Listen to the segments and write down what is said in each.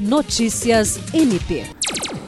Notícias MP.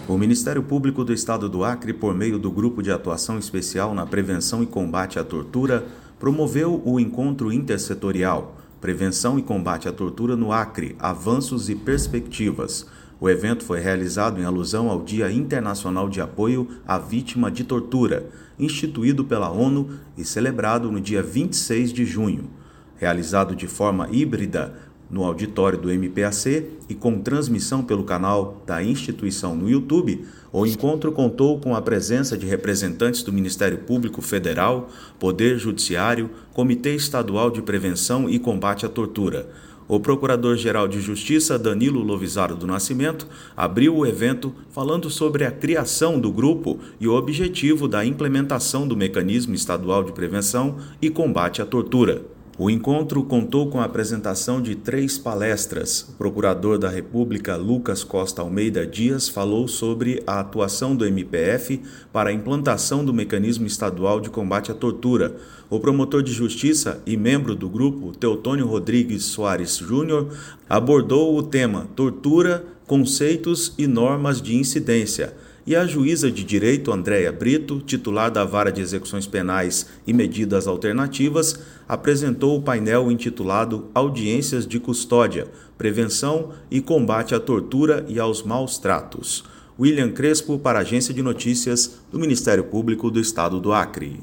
O Ministério Público do Estado do Acre, por meio do Grupo de Atuação Especial na Prevenção e Combate à Tortura, promoveu o encontro intersetorial Prevenção e Combate à Tortura no Acre Avanços e Perspectivas. O evento foi realizado em alusão ao Dia Internacional de Apoio à Vítima de Tortura, instituído pela ONU e celebrado no dia 26 de junho. Realizado de forma híbrida, no auditório do MPAC e com transmissão pelo canal da instituição no YouTube, o encontro contou com a presença de representantes do Ministério Público Federal, Poder Judiciário, Comitê Estadual de Prevenção e Combate à Tortura. O Procurador-Geral de Justiça, Danilo Lovisaro do Nascimento, abriu o evento falando sobre a criação do grupo e o objetivo da implementação do Mecanismo Estadual de Prevenção e Combate à Tortura. O encontro contou com a apresentação de três palestras. O procurador da República, Lucas Costa Almeida Dias, falou sobre a atuação do MPF para a implantação do mecanismo estadual de combate à tortura. O promotor de justiça e membro do grupo, Teotônio Rodrigues Soares Júnior, abordou o tema Tortura, conceitos e normas de incidência e a juíza de direito Andréia Brito, titular da Vara de Execuções Penais e Medidas Alternativas, apresentou o painel intitulado Audiências de Custódia, Prevenção e Combate à Tortura e aos Maus Tratos. William Crespo, para a Agência de Notícias do Ministério Público do Estado do Acre.